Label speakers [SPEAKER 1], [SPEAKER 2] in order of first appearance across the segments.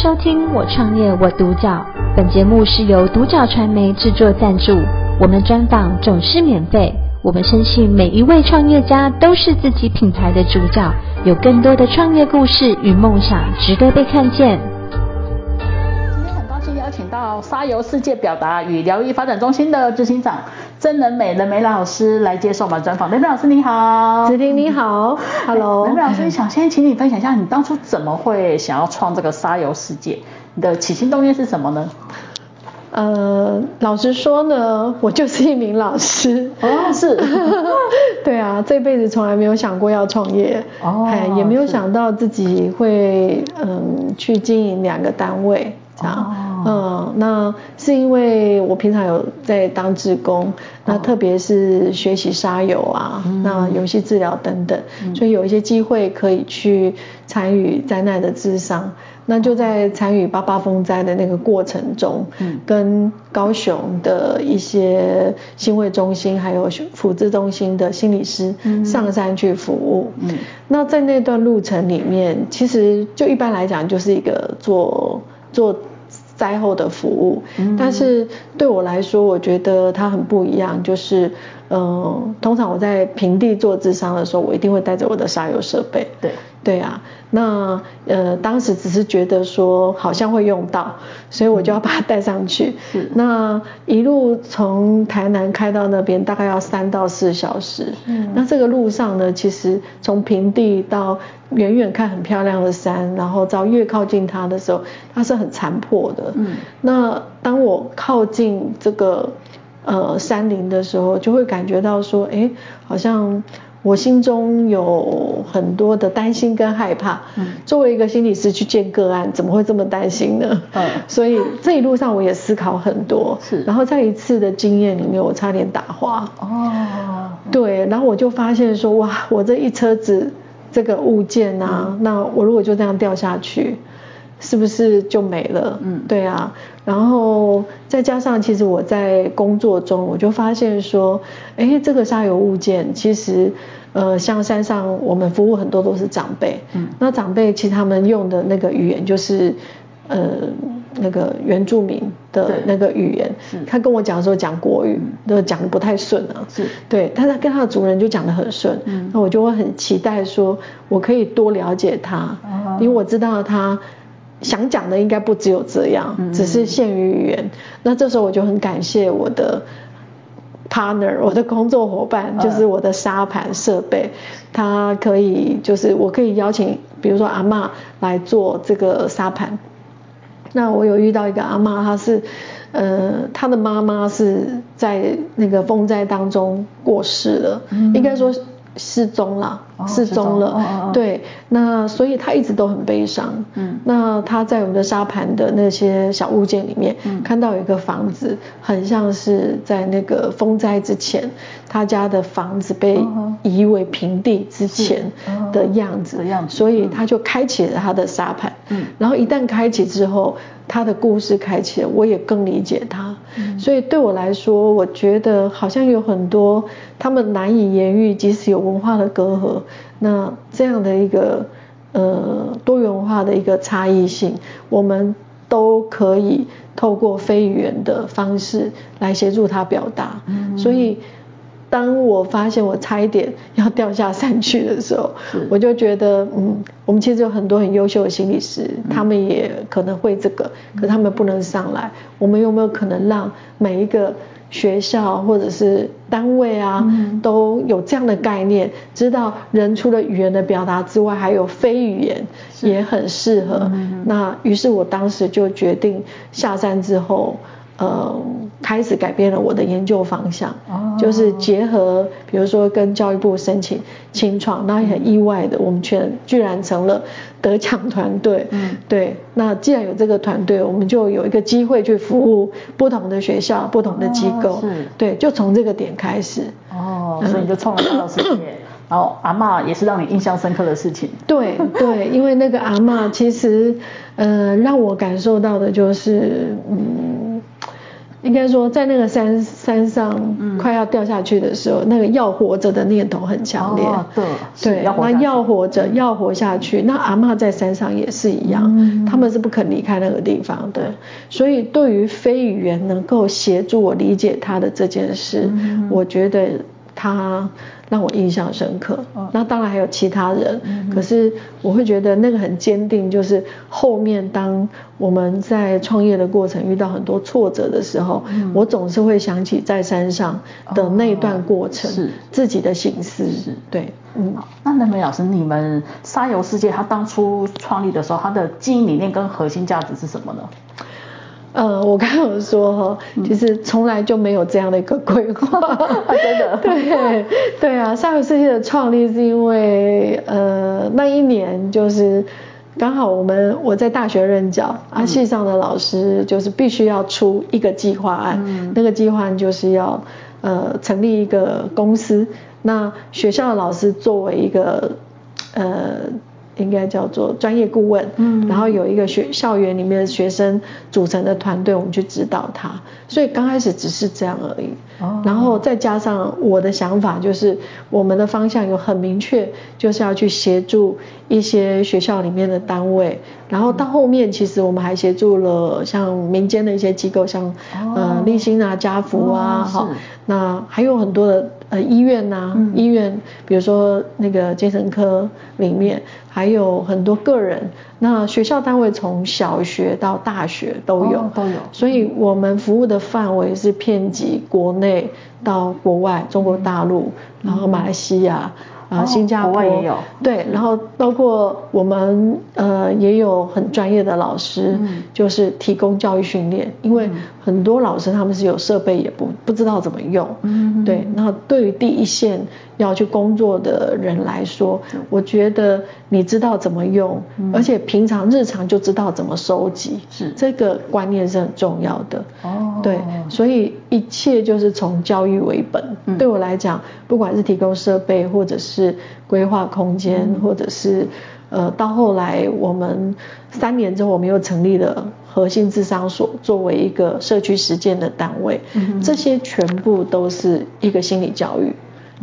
[SPEAKER 1] 收听我创业我独角，本节目是由独角传媒制作赞助，我们专访总是免费。我们相信每一位创业家都是自己品牌的主角，有更多的创业故事与梦想值得被看见。
[SPEAKER 2] 今天很高兴邀请到沙游世界表达与疗愈发展中心的执行长曾人美人美老师来接受我们专访。人美老师你好，
[SPEAKER 3] 子婷你好，Hello。
[SPEAKER 2] 人美老师，想先请你分享一下，你当初怎么会想要创这个沙游世界？你的起心动念是什么呢？
[SPEAKER 3] 呃，老实说呢，我 就是一名老师。
[SPEAKER 2] 哦，是。
[SPEAKER 3] 对啊，这辈子从来没有想过要创业。哦。哎，也没有想到自己会嗯去经营两个单位这样。哦。嗯，那是因为我平常有在当志工，哦、那特别是学习沙游啊，嗯、那游戏治疗等等，嗯、所以有一些机会可以去参与灾难的智商。那就在参与八八风灾的那个过程中，嗯，跟高雄的一些心卫中心还有辅治中心的心理师上山去服务，嗯，那在那段路程里面，其实就一般来讲就是一个做做灾后的服务，嗯，但是对我来说，我觉得它很不一样，就是。嗯，通常我在平地做智商的时候，我一定会带着我的沙游设备。
[SPEAKER 2] 对，
[SPEAKER 3] 对啊。那呃，当时只是觉得说好像会用到，所以我就要把它带上去。是。那一路从台南开到那边，大概要三到四小时。嗯。那这个路上呢，其实从平地到远远看很漂亮的山，然后到越靠近它的时候，它是很残破的。嗯。那当我靠近这个。呃，山林的时候就会感觉到说，哎，好像我心中有很多的担心跟害怕。嗯，作为一个心理师去见个案，怎么会这么担心呢？嗯，所以这一路上我也思考很多。是，然后在一次的经验里面，我差点打滑。哦，对，然后我就发现说，哇，我这一车子这个物件啊，嗯，那我如果就这样掉下去。是不是就没了？嗯，对啊。然后再加上，其实我在工作中，我就发现说，哎，这个沙油物件，其实，呃，像山上我们服务很多都是长辈，嗯，那长辈其实他们用的那个语言就是，呃，那个原住民的那个语言，他跟我讲的时候讲国语，都讲的不太顺啊，是，对，但他跟他的族人就讲得很顺，嗯，那我就会很期待说，我可以多了解他，因为我知道他。想讲的应该不只有这样，只是限于语言。那这时候我就很感谢我的 partner，我的工作伙伴，就是我的沙盘设备，他可以就是我可以邀请，比如说阿嬷来做这个沙盘。那我有遇到一个阿嬷，她是呃，她的妈妈是在那个风灾当中过世了，应该说。失踪了，失踪了，对，那所以他一直都很悲伤。嗯，那他在我们的沙盘的那些小物件里面，嗯、看到有一个房子，很像是在那个风灾之前，他家的房子被夷为平地之前的样子，样子，所以他就开启了他的沙盘。嗯，然后一旦开启之后。他的故事开启了，我也更理解他，嗯、所以对我来说，我觉得好像有很多他们难以言喻，即使有文化的隔阂，那这样的一个呃多元化的一个差异性，我们都可以透过非语言的方式来协助他表达，嗯、所以。当我发现我差一点要掉下山去的时候，我就觉得，嗯，我们其实有很多很优秀的心理师，嗯、他们也可能会这个，可他们不能上来。嗯、我们有没有可能让每一个学校或者是单位啊，嗯、都有这样的概念，知道人除了语言的表达之外，还有非语言也很适合。嗯、那于是我当时就决定下山之后。呃，开始改变了我的研究方向，哦、就是结合，比如说跟教育部申请清创，那也很意外的，我们全居然成了得奖团队。嗯，对。那既然有这个团队，我们就有一个机会去服务不同的学校、不同的机构。哦、是。对，就从这个点开始。哦，所以你就创了沙游世界，然后阿嬷也是让你印象深刻的事情。对对，因为那个阿嬷其实，呃，让我感受到的就是，嗯。应该说，在那个山山上快要掉下去的时候，嗯、那个要活着的念头很强烈。
[SPEAKER 2] 哦、对，
[SPEAKER 3] 对，那要活着，要活下去。那阿妈在山上也是一样，嗯、他们是不肯离开那个地方的。所以，对于非语言能够协助我理解他的这件事，嗯、我觉得他。让我印象深刻。那当然还有其他人，嗯、可是我会觉得那个很坚定，就是后面当我们在创业的过程遇到很多挫折的时候，嗯、我总是会想起在山上的那段过程，哦、是自己的心思。是，对，嗯。
[SPEAKER 2] 那能美老师，你们沙游世界它当初创立的时候，它的经营理念跟核心价值是什么呢？
[SPEAKER 3] 呃，我刚刚有说哈，就是从来就没有这样的一个规划，
[SPEAKER 2] 啊、真的。
[SPEAKER 3] 对，对啊，上个世纪的创立是因为呃那一年就是刚好我们我在大学任教，啊系上的老师就是必须要出一个计划案，嗯、那个计划案就是要呃成立一个公司，那学校的老师作为一个呃。应该叫做专业顾问，嗯，然后有一个学校园里面的学生组成的团队，我们去指导他，所以刚开始只是这样而已，哦，然后再加上我的想法，就是我们的方向有很明确，就是要去协助一些学校里面的单位，然后到后面其实我们还协助了像民间的一些机构，像、哦、呃立新啊、家福啊，好、哦，那还有很多的。呃，医院呐、啊，嗯、医院，比如说那个精神科里面，还有很多个人。那学校单位从小学到大学都有，
[SPEAKER 2] 哦、都有。
[SPEAKER 3] 所以我们服务的范围是遍及国内到国外，中国大陆，嗯、然后马来西亚。啊，新加坡、
[SPEAKER 2] 哦、也有
[SPEAKER 3] 对，然后包括我们呃也有很专业的老师，嗯、就是提供教育训练，因为很多老师他们是有设备也不不知道怎么用，嗯，对，然后对于第一线要去工作的人来说，嗯、我觉得你知道怎么用，嗯、而且平常日常就知道怎么收集，是这个观念是很重要的，哦，对，所以一切就是从教育为本，嗯、对我来讲，不管是提供设备或者是是规划空间，或者是呃，到后来我们三年之后，我们又成立了核心智商所，作为一个社区实践的单位。这些全部都是一个心理教育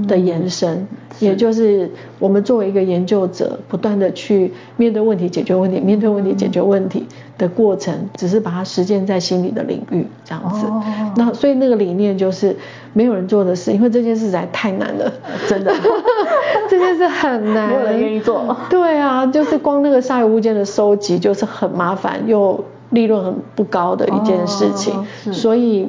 [SPEAKER 3] 的延伸，也就是我们作为一个研究者，不断的去面对问题、解决问题，面对问题、解决问题的过程，只是把它实践在心理的领域这样子。那所以那个理念就是没有人做的事，因为这件事实在太难了，真的，这件事很难，
[SPEAKER 2] 没有人愿意做。
[SPEAKER 3] 对啊，就是光那个沙游物件的收集就是很麻烦又利润很不高的一件事情，所以。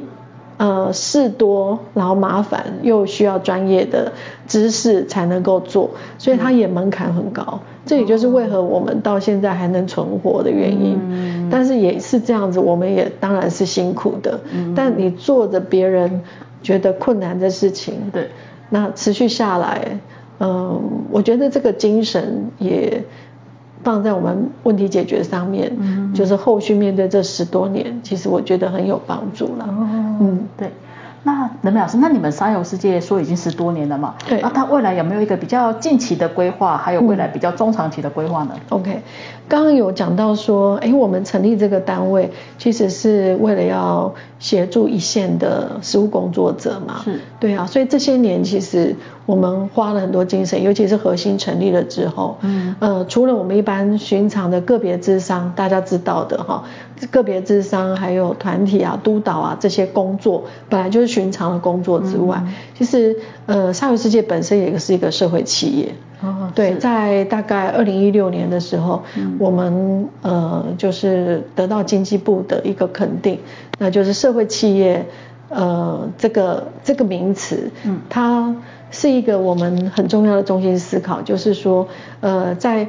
[SPEAKER 3] 呃，事多，然后麻烦，又需要专业的知识才能够做，所以它也门槛很高。嗯、这也就是为何我们到现在还能存活的原因。嗯、但是也是这样子，我们也当然是辛苦的。嗯、但你做着别人觉得困难的事情，对，那持续下来，嗯、呃，我觉得这个精神也。放在我们问题解决上面，嗯、就是后续面对这十多年，其实我觉得很有帮助了。哦、嗯，
[SPEAKER 2] 对。那能美老师，那你们沙游世界说已经十多年了嘛？对。那它未来有没有一个比较近期的规划，还有未来比较中长期的规划呢？
[SPEAKER 3] 嗯，OK。刚刚有讲到说，哎，我们成立这个单位，其实是为了要协助一线的实务工作者嘛。是。对啊，所以这些年其实我们花了很多精神，尤其是核心成立了之后，嗯，呃，除了我们一般寻常的个别智商，大家知道的哈，个别智商还有团体啊、督导啊这些工作，本来就是寻常的工作之外，嗯、其实呃，沙游世界本身也是一个社会企业。哦，对，在大概二零一六年的时候，嗯、我们呃就是得到经济部的一个肯定，那就是社会企业呃这个这个名词，嗯，它是一个我们很重要的中心思考，就是说呃在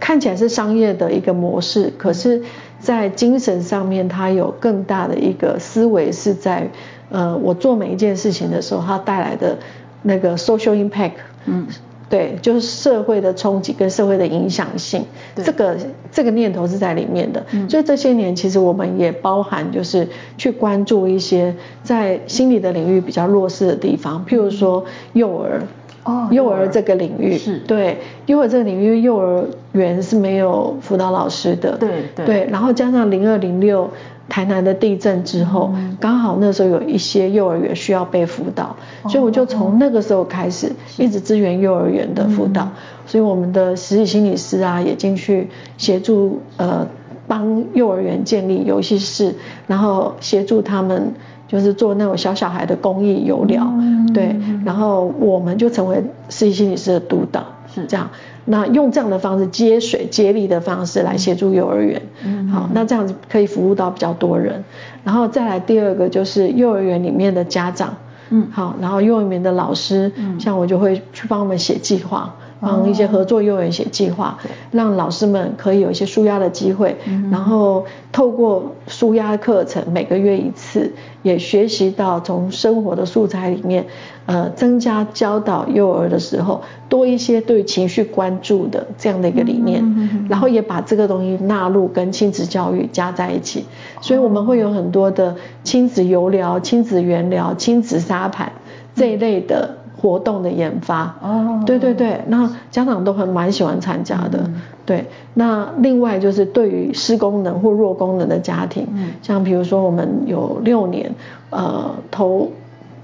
[SPEAKER 3] 看起来是商业的一个模式，可是，在精神上面他有更大的一个思维是在呃我做每一件事情的时候，它带来的那个 social impact，嗯。对，就是社会的冲击跟社会的影响性，这个这个念头是在里面的。嗯、所以这些年其实我们也包含就是去关注一些在心理的领域比较弱势的地方，譬如说幼儿。哦，幼儿这个领域
[SPEAKER 2] 是，
[SPEAKER 3] 对，幼儿这个领域，幼儿园是没有辅导老师的，
[SPEAKER 2] 对对，
[SPEAKER 3] 对，然后加上零二零六台南的地震之后，嗯、刚好那时候有一些幼儿园需要被辅导，哦、所以我就从那个时候开始一直支援幼儿园的辅导，所以我们的实习心理师啊也进去协助呃帮幼儿园建立游戏室，然后协助他们。就是做那种小小孩的公益游疗，嗯、对，然后我们就成为实习心理师的督导，是这样。那用这样的方式接水接力的方式来协助幼儿园，嗯、好，那这样子可以服务到比较多人。然后再来第二个就是幼儿园里面的家长，嗯，好，然后幼儿园的老师，嗯，像我就会去帮我们写计划。帮一些合作幼儿园写计划，让老师们可以有一些舒压的机会，然后透过舒压课程，每个月一次，也学习到从生活的素材里面，呃，增加教导幼儿的时候多一些对情绪关注的这样的一个理念，然后也把这个东西纳入跟亲子教育加在一起，所以我们会有很多的亲子游疗、亲子园聊、亲子沙盘这一类的。活动的研发哦，对对对，那家长都很蛮喜欢参加的，嗯、对。那另外就是对于失功能或弱功能的家庭，嗯、像比如说我们有六年，呃，投。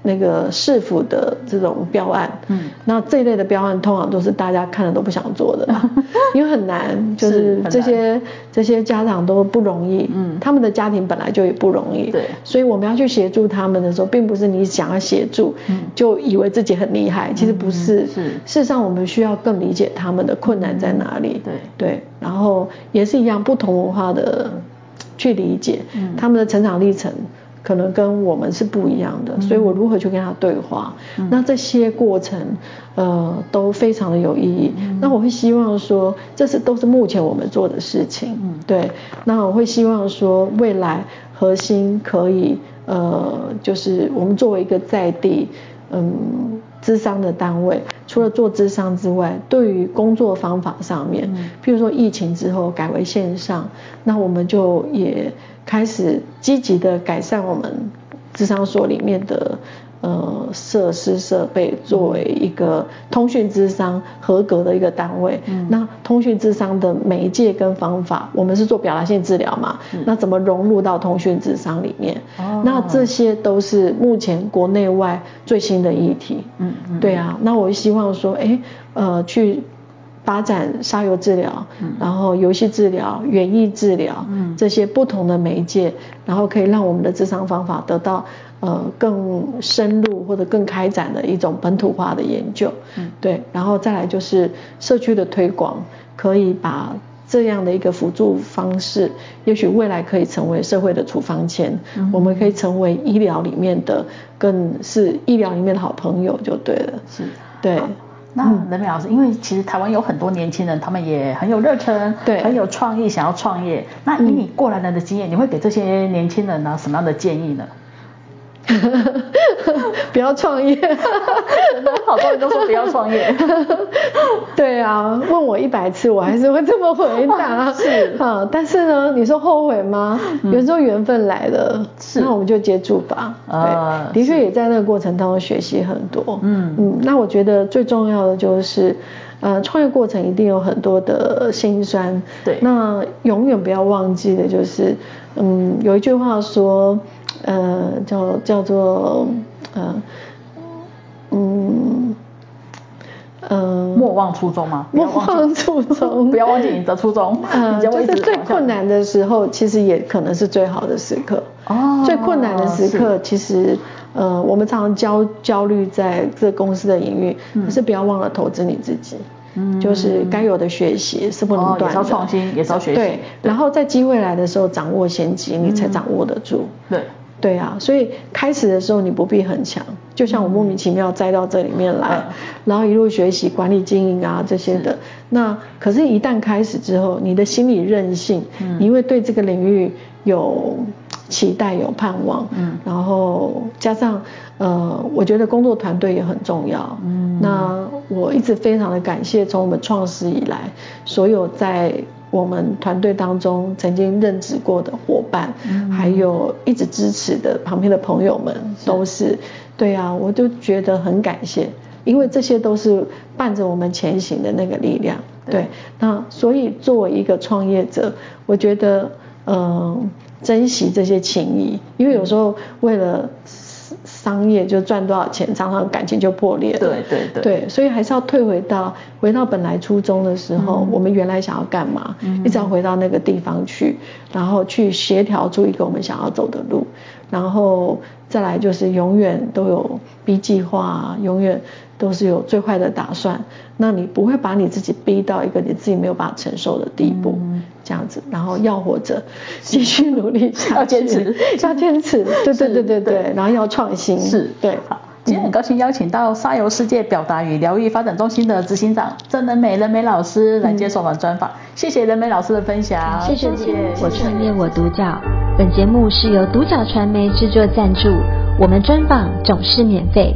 [SPEAKER 3] 那个市府的这种标案，嗯，那这一类的标案通常都是大家看了都不想做的，因为很难，就是这些这些家长都不容易，嗯，他们的家庭本来就也不容易，对，所以我们要去协助他们的时候，并不是你想要协助，嗯，就以为自己很厉害，其实不是，是，事实上我们需要更理解他们的困难在哪里，对。对，然后也是一样不同文化的去理解，嗯，他们的成长历程。可能跟我们是不一样的，嗯、所以我如何去跟他对话？嗯、那这些过程，呃，都非常的有意义。嗯、那我会希望说，这是都是目前我们做的事情，嗯、对。那我会希望说，未来核心可以，呃，就是我们作为一个在地，嗯。资商的单位，除了做智商之外，对于工作方法上面，譬如说疫情之后改为线上，那我们就也开始积极的改善我们智商所里面的。呃，设施设备作为一个通讯智商合格的一个单位，嗯、那通讯智商的媒介跟方法，我们是做表达性治疗嘛，嗯、那怎么融入到通讯智商里面？哦、那这些都是目前国内外最新的议题。嗯嗯，对啊，那我希望说，哎，呃，去。发展沙游治疗，然后游戏治疗、园艺治疗，这些不同的媒介，然后可以让我们的智商方法得到呃更深入或者更开展的一种本土化的研究。对，然后再来就是社区的推广，可以把这样的一个辅助方式，也许未来可以成为社会的处方签，我们可以成为医疗里面的，更是医疗里面的好朋友就对了。是，对。
[SPEAKER 2] 那人美老师，因为其实台湾有很多年轻人，他们也很有热忱，对，很有创意，想要创业。那以你过来人的经验，嗯、你会给这些年轻人呢什么样的建议呢？
[SPEAKER 3] 不要
[SPEAKER 2] 创业，好多人都说不要创业。
[SPEAKER 3] 对啊，问我一百次，我还是会这么回答。是啊，但是呢，你说后悔吗？嗯、有时候缘分来了，是那我们就接住吧。呃、对，的确也在那个过程当中学习很多。嗯嗯，那我觉得最重要的就是，呃，创业过程一定有很多的辛酸。对，那永远不要忘记的就是，嗯，有一句话说。呃，叫叫做呃，嗯，呃，
[SPEAKER 2] 莫忘初衷吗？
[SPEAKER 3] 莫忘初衷，
[SPEAKER 2] 不要忘记你的初衷。
[SPEAKER 3] 呃，就是最困难的时候，其实也可能是最好的时刻。哦，最困难的时刻，其实呃，我们常常焦焦虑在这公司的营运，可是不要忘了投资你自己。嗯，就是该有的学习是不能断的。也要
[SPEAKER 2] 创新，也要学习。
[SPEAKER 3] 对，然后在机会来的时候掌握先机，你才掌握得住。对。对啊，所以开始的时候你不必很强，就像我莫名其妙栽到这里面来，嗯、然后一路学习管理经营啊这些的。那可是，一旦开始之后，你的心理韧性，嗯、你会对这个领域有期待、有盼望。嗯，然后加上呃，我觉得工作团队也很重要。嗯，那我一直非常的感谢从我们创始以来所有在。我们团队当中曾经任职过的伙伴，嗯、还有一直支持的旁边的朋友们，都是，是对啊，我就觉得很感谢。因为这些都是伴着我们前行的那个力量。对，对，那所以作为一个创业者，我觉得，嗯、呃，珍惜这些情谊，因为有时候为了。商业就赚多少钱，常常感情就破裂了。
[SPEAKER 2] 对对对。
[SPEAKER 3] 对，所以还是要退回到回到本来初衷的时候，嗯、我们原来想要干嘛？嗯，一直要回到那个地方去，然后去协调出一个我们想要走的路，然后再来就是永远都有 B 计划，永远都是有最坏的打算。那你不会把你自己逼到一个你自己没有办法承受的地步。嗯。这样子，然后要活着，继续努力下去，
[SPEAKER 2] 要坚持，
[SPEAKER 3] 要坚持，对对对对对，然后要创新，
[SPEAKER 2] 是，对。好，今天很高兴邀请到沙游世界表达与疗愈发展中心的执行长郑仁美仁美老师来接受我们专访，谢谢仁美老师的分享，
[SPEAKER 1] 谢谢你，我创业我独角，本节目是由独角传媒制作赞助，我们专访总是免费。